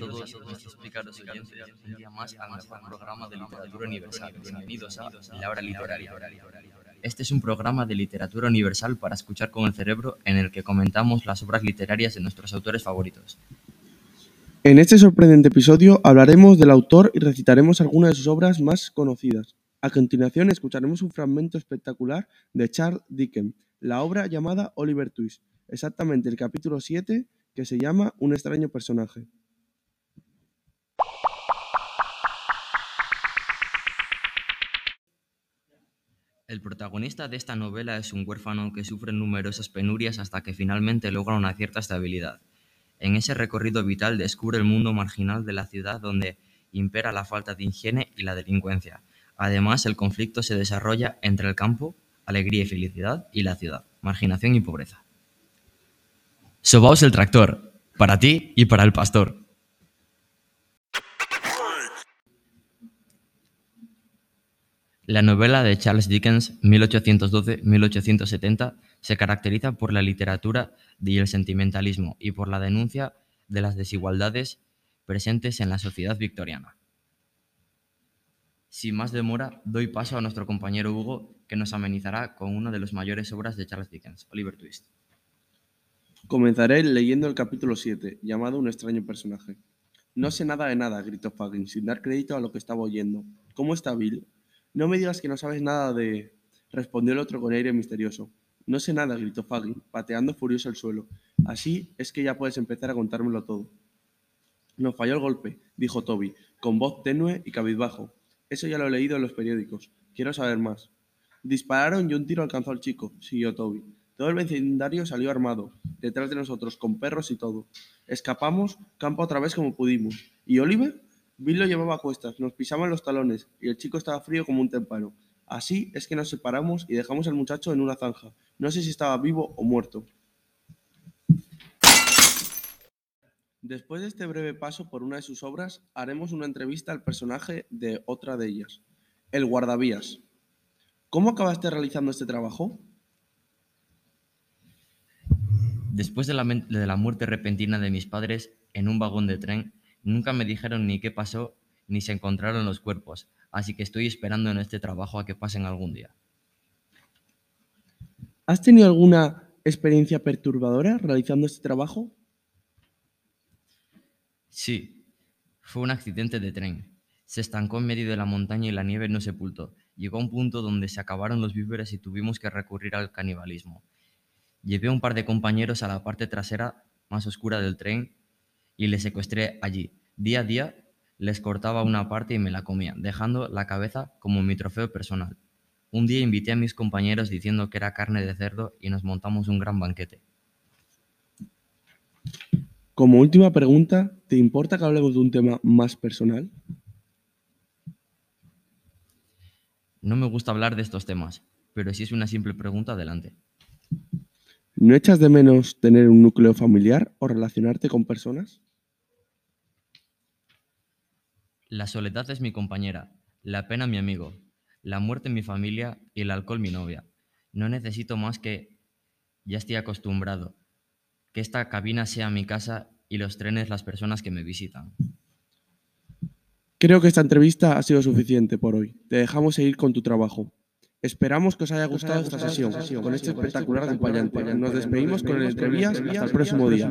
todos oyentes un día más programa de literatura universal. Bienvenidos a La Hora Literaria. Este es un programa de literatura universal para escuchar con el cerebro en el que comentamos las obras literarias de nuestros autores favoritos. En este sorprendente episodio hablaremos del autor y recitaremos algunas de sus obras más conocidas. A continuación escucharemos un fragmento espectacular de Charles Dickens, la obra llamada Oliver Twist, exactamente el capítulo 7 que se llama Un extraño personaje. El protagonista de esta novela es un huérfano que sufre numerosas penurias hasta que finalmente logra una cierta estabilidad. En ese recorrido vital descubre el mundo marginal de la ciudad donde impera la falta de higiene y la delincuencia. Además, el conflicto se desarrolla entre el campo, alegría y felicidad, y la ciudad, marginación y pobreza. Sobaos el tractor, para ti y para el pastor. La novela de Charles Dickens, 1812-1870, se caracteriza por la literatura y el sentimentalismo y por la denuncia de las desigualdades presentes en la sociedad victoriana. Sin más demora, doy paso a nuestro compañero Hugo, que nos amenizará con una de las mayores obras de Charles Dickens, Oliver Twist. Comenzaré leyendo el capítulo 7, llamado Un extraño personaje. No sé nada de nada, gritó Fagin, sin dar crédito a lo que estaba oyendo. ¿Cómo está Bill? No me digas que no sabes nada de... respondió el otro con aire misterioso. No sé nada, gritó Fagin, pateando furioso el suelo. Así es que ya puedes empezar a contármelo todo. Nos falló el golpe, dijo Toby, con voz tenue y cabizbajo. Eso ya lo he leído en los periódicos. Quiero saber más. Dispararon y un tiro alcanzó al chico, siguió Toby. Todo el vecindario salió armado, detrás de nosotros, con perros y todo. Escapamos, campo otra vez como pudimos. ¿Y Oliver? Bill lo llevaba a cuestas, nos pisaban los talones y el chico estaba frío como un témpano. Así es que nos separamos y dejamos al muchacho en una zanja. No sé si estaba vivo o muerto. Después de este breve paso por una de sus obras, haremos una entrevista al personaje de otra de ellas, el guardavías. ¿Cómo acabaste realizando este trabajo? Después de la, de la muerte repentina de mis padres en un vagón de tren, Nunca me dijeron ni qué pasó ni se encontraron los cuerpos, así que estoy esperando en este trabajo a que pasen algún día. ¿Has tenido alguna experiencia perturbadora realizando este trabajo? Sí, fue un accidente de tren. Se estancó en medio de la montaña y la nieve no sepultó. Llegó a un punto donde se acabaron los víveres y tuvimos que recurrir al canibalismo. Llevé a un par de compañeros a la parte trasera más oscura del tren y le secuestré allí. Día a día les cortaba una parte y me la comía, dejando la cabeza como mi trofeo personal. Un día invité a mis compañeros diciendo que era carne de cerdo y nos montamos un gran banquete. Como última pregunta, ¿te importa que hablemos de un tema más personal? No me gusta hablar de estos temas, pero si es una simple pregunta, adelante. ¿No echas de menos tener un núcleo familiar o relacionarte con personas? La soledad es mi compañera, la pena mi amigo, la muerte mi familia y el alcohol mi novia. No necesito más que ya estoy acostumbrado, que esta cabina sea mi casa y los trenes las personas que me visitan. Creo que esta entrevista ha sido suficiente por hoy. Te dejamos seguir con tu trabajo. Esperamos que os haya gustado esta sesión con este espectacular acompañante. Nos despedimos con el entrevías hasta el próximo día.